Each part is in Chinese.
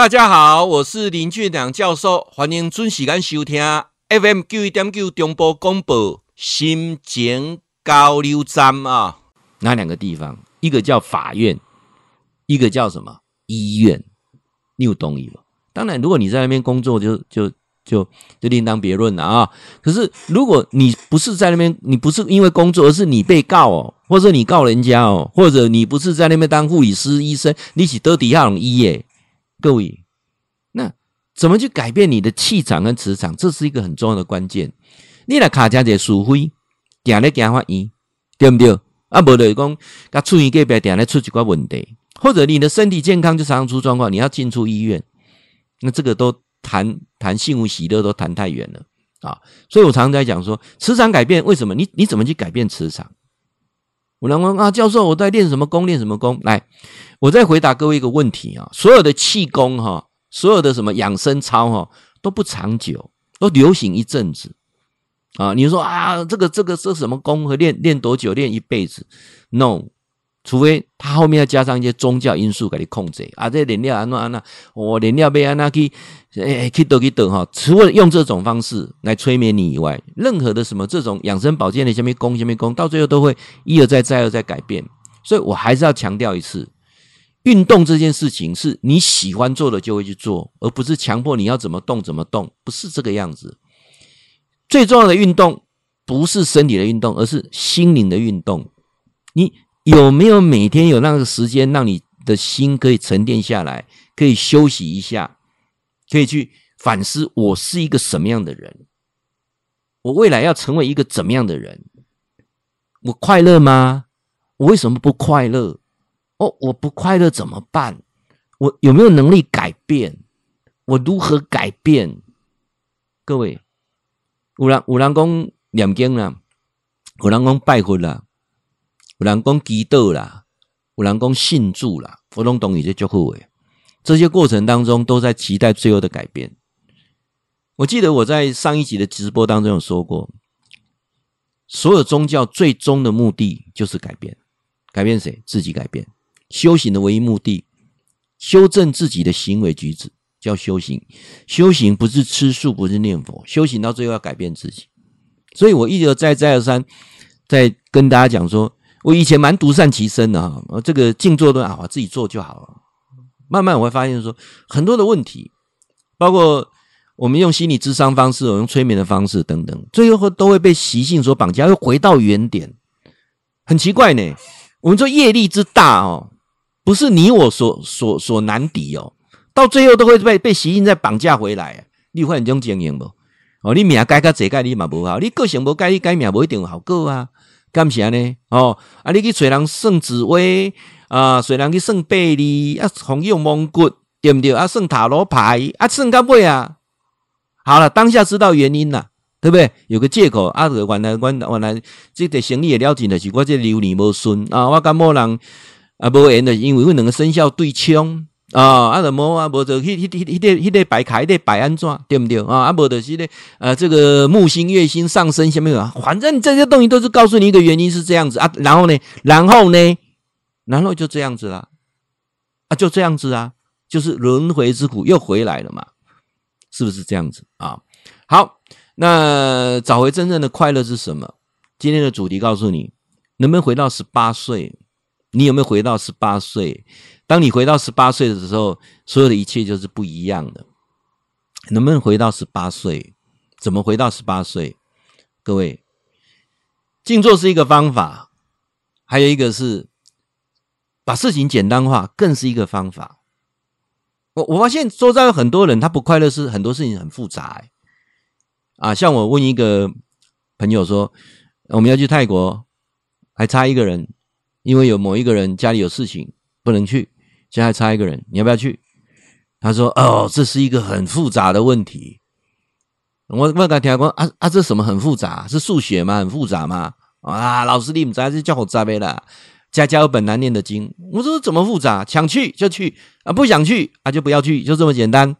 大家好，我是林俊良教授，欢迎准时间收听 FM 九一点九中波广播新简交流站啊。哪两个地方？一个叫法院，一个叫什么医院？你有同意吗？当然，如果你在那边工作就，就就就就另当别论了啊。可是，如果你不是在那边，你不是因为工作，而是你被告哦，或者你告人家哦，或者你不是在那边当护理师、医生，你是得底下种医耶。各位，那怎么去改变你的气场跟磁场？这是一个很重要的关键。你来卡加这苏辉，点来点法医，对不对？啊，无就是讲，甲出院隔壁点来出一个问题，或者你的身体健康就常常出状况，你要进出医院，那这个都谈谈幸福喜乐都谈太远了啊。所以我常常在讲说，磁场改变为什么？你你怎么去改变磁场？我能问啊，教授，我在练什么功？练什么功？来。我再回答各位一个问题啊，所有的气功哈，所有的什么养生操哈都不长久，都流行一阵子啊。你说啊，这个这个这什么功和练练多久？练一辈子？No，除非他后面要加上一些宗教因素给你控制啊。这练了安那安那，我练了要安那去诶去倒去倒哈。除了用这种方式来催眠你以外，任何的什么这种养生保健的什么功什么功，到最后都会一而再再而再改变。所以我还是要强调一次。运动这件事情是你喜欢做的就会去做，而不是强迫你要怎么动怎么动，不是这个样子。最重要的运动不是身体的运动，而是心灵的运动。你有没有每天有那个时间，让你的心可以沉淀下来，可以休息一下，可以去反思我是一个什么样的人？我未来要成为一个怎么样的人？我快乐吗？我为什么不快乐？哦，我不快乐怎么办？我有没有能力改变？我如何改变？各位，有人有人讲念经啦，有人讲拜佛啦，有人讲祈祷啦，有人讲信主啦，我拢懂你这句话。这些过程当中，都在期待最后的改变。我记得我在上一集的直播当中有说过，所有宗教最终的目的就是改变，改变谁？自己改变。修行的唯一目的，修正自己的行为举止叫修行。修行不是吃素，不是念佛，修行到最后要改变自己。所以我一而再，再而三在跟大家讲说，我以前蛮独善其身的哈，这个静坐的啊，自己做就好了。慢慢我会发现说，很多的问题，包括我们用心理智商方式，我用催眠的方式等等，最后都会被习性所绑架，又回到原点。很奇怪呢，我们说业力之大哦。不是你我所所所难敌哦，到最后都会被被习性再绑架回来。你有发现这种经验不？哦，你命改个这改你嘛不好，你个性不改，你改命不一定有好过啊。干啥呢？哦，啊，你去找人算紫薇啊，找人去算背哩啊，红釉蒙古对不对？啊，算塔罗牌啊，算到尾啊。好了，当下知道原因了，对不对？有个借口啊，原来原来原来这个生意也了解的是我这流年无顺啊，我感冒人。啊，无缘的，因为阮两个生肖对冲啊，啊，就无啊，无就迄、迄、迄、迄个、迄个摆卡，迄个摆安怎，对不对啊？啊，无就是咧，呃，这个木星、月星上升，什么啊？反正这些东西都是告诉你一个原因是这样子啊，然后呢，然后呢，然后就这样子啦，啊，就这样子啊，就是轮回之苦又回来了嘛，是不是这样子啊？好，那找回真正的快乐是什么？今天的主题告诉你，能不能回到十八岁？你有没有回到十八岁？当你回到十八岁的时候，所有的一切就是不一样的。能不能回到十八岁？怎么回到十八岁？各位，静坐是一个方法，还有一个是把事情简单化，更是一个方法。我我发现周遭有很多人，他不快乐是很多事情很复杂欸。啊，像我问一个朋友说，我们要去泰国，还差一个人。因为有某一个人家里有事情不能去，现在还差一个人，你要不要去？他说：“哦，这是一个很复杂的问题。”我问他听讲啊啊，这什么很复杂？是数学吗？很复杂吗？啊，老师你们在这叫我杂呗啦，家家有本难念的经。我说怎么复杂？想去就去啊，不想去啊就不要去，就这么简单。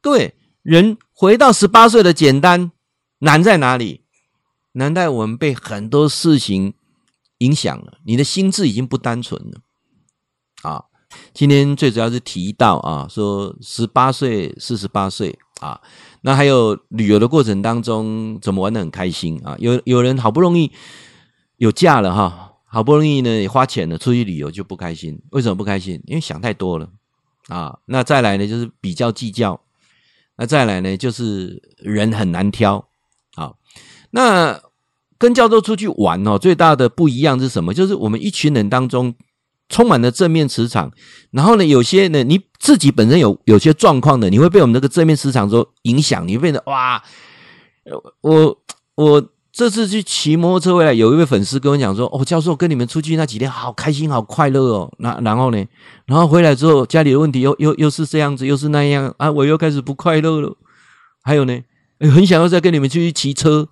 各位，人回到十八岁的简单难在哪里？难在我们被很多事情。影响了你的心智已经不单纯了啊！今天最主要是提到啊，说十八岁、四十八岁啊，那还有旅游的过程当中怎么玩得很开心啊？有有人好不容易有假了哈，好不容易呢也花钱了出去旅游就不开心，为什么不开心？因为想太多了啊。那再来呢就是比较计较，那再来呢就是人很难挑啊。那跟教授出去玩哦，最大的不一样是什么？就是我们一群人当中。充满了正面磁场，然后呢，有些呢，你自己本身有有些状况的，你会被我们这个正面磁场所影响，你会变得哇，我我这次去骑摩托车回来，有一位粉丝跟我讲说，哦，教授跟你们出去那几天好开心，好快乐哦。那然后呢，然后回来之后家里的问题又又又是这样子，又是那样啊，我又开始不快乐了。还有呢，很想要再跟你们出去骑车，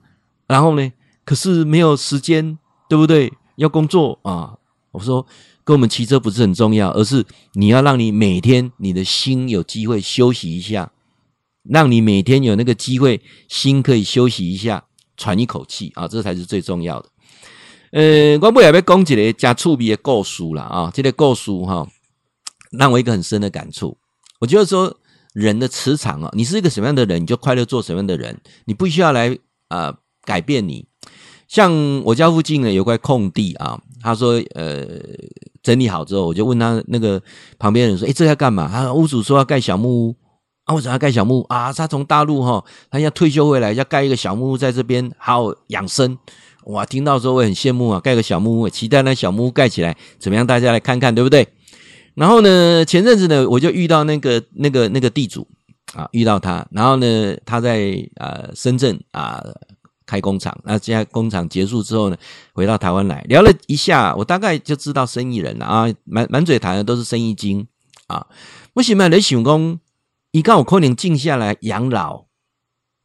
然后呢，可是没有时间，对不对？要工作啊。我说。跟我们骑车不是很重要，而是你要让你每天你的心有机会休息一下，让你每天有那个机会心可以休息一下，喘一口气啊，这才是最重要的。呃，我不也要讲一个加触笔的故事了啊，这个故事哈，让我一个很深的感触。我觉得说人的磁场啊，你是一个什么样的人，你就快乐做什么样的人，你不需要来啊、呃、改变你。像我家附近呢有块空地啊，他说呃整理好之后，我就问他那个旁边人说，诶，这要干嘛？他屋主说要盖小木屋啊，为什么要盖小木屋啊？他从大陆哈，他要退休回来要盖一个小木屋在这边好养生。哇，听到时候我很羡慕啊，盖个小木屋，期待那小木屋盖起来怎么样？大家来看看对不对？然后呢，前阵子呢我就遇到那个那个那个地主啊，遇到他，然后呢他在呃深圳啊。开工厂，那现在工厂结束之后呢，回到台湾来聊了一下，我大概就知道生意人了啊，满满嘴谈的都是生意经啊。为什么你想讲，一刚有可能静下来养老，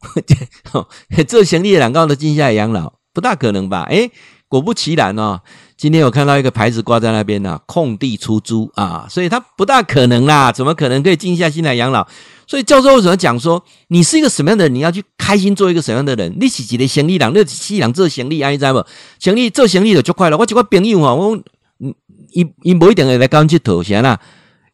这行李两个都静下来养老，不大可能吧？诶，果不其然哦，今天我看到一个牌子挂在那边呢，空地出租啊，所以他不大可能啦，怎么可能可以静下心来养老？所以教授为什么讲说，你是一个什么样的人，你要去开心做一个什么样的人？你是一个行李郎，你是行李郎做行李，你知道不？行李做行李的就快乐。我几个朋友啊，我嗯，伊伊不一定会来跟我去投钱啦。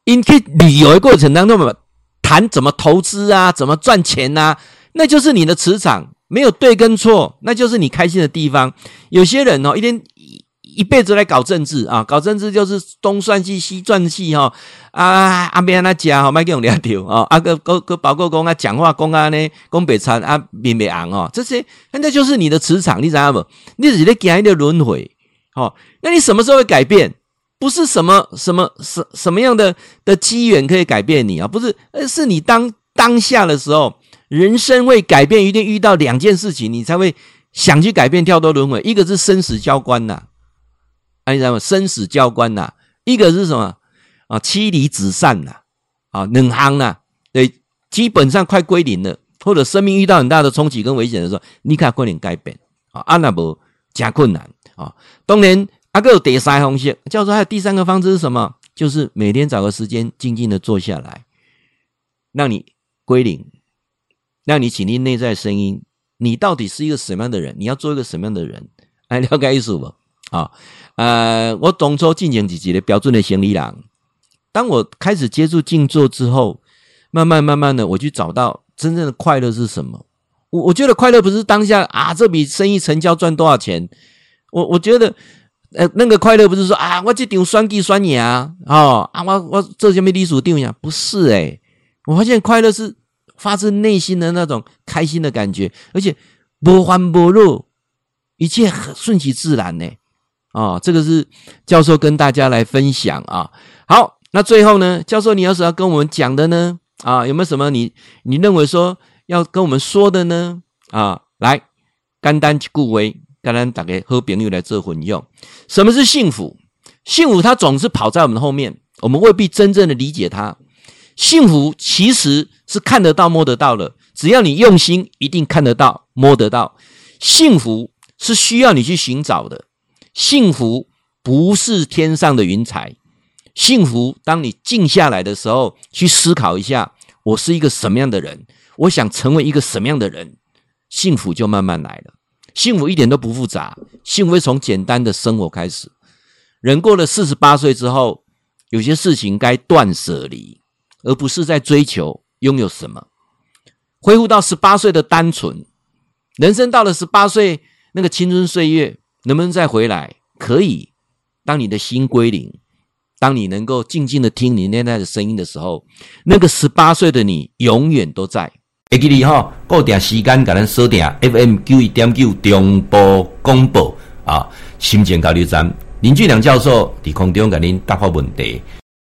因去旅游的过程当中嘛，谈怎么投资啊，怎么赚钱啊，那就是你的磁场，没有对跟错，那就是你开心的地方。有些人哦，一天。一辈子来搞政治啊，搞政治就是东算计西算计哈啊，阿边那家哈，麦给我聊条啊，阿哥哥哥包括公啊，讲话公啊呢，公北餐啊，面面昂哦，这些那就是你的磁场，你知道不？你是在讲一个轮回，哦，那你什么时候会改变？不是什么什么什什么样的的机缘可以改变你啊？不是，而是你当当下的时候，人生会改变，一定遇到两件事情，你才会想去改变跳脱轮回。一个是生死交关呐。知道吗？生死交关呐，一个是什么啊？妻离子散呐，啊，冷行呐，对，基本上快归零了，或者生命遇到很大的冲击跟危险的时候，你看快点改变啊，阿那不加困难啊。当然，阿哥有第三方式，叫做还有第三个方式是什么？就是每天找个时间静静的坐下来，让你归零，让你倾听内在声音，你到底是一个什么样的人？你要做一个什么样的人？来了解意思不？啊，呃，我当初进行自己的标准的行李郎。当我开始接触静坐之后，慢慢慢慢的，我去找到真正的快乐是什么。我我觉得快乐不是当下啊，这笔生意成交赚多少钱。我我觉得，呃，那个快乐不是说啊，我这场算计算赢啊，哦啊，我我这什么理数定呀？不是诶、我发现快乐是发自内心的那种开心的感觉，而且不欢不乐，一切很顺其自然呢、啊、这个是教授跟大家来分享啊。好，那最后呢，教授你有什么要跟我们讲的呢？啊，有没有什么你你认为说要跟我们说的呢？啊，来，简单去顾为，甘丹打给好朋友来做混用。什么是幸福？幸福它总是跑在我们后面，我们未必真正的理解它。幸福其实是看得到、摸得到的，只要你用心，一定看得到、摸得到。幸福是需要你去寻找的。幸福不是天上的云彩，幸福当你静下来的时候，去思考一下，我是一个什么样的人，我想成为一个什么样的人，幸福就慢慢来了。幸福一点都不复杂，幸福从简单的生活开始。人过了四十八岁之后，有些事情该断舍离，而不是在追求拥有什么。恢复到十八岁的单纯，人生到了十八岁那个青春岁月，能不能再回来？可以。当你的心归零，当你能够静静的听你内在的声音的时候，那个十八岁的你永远都在。会记得哈，固定时间给咱锁定 FM 九一点九中波广播啊，心情交流站林俊良教授在空中给您答复问题。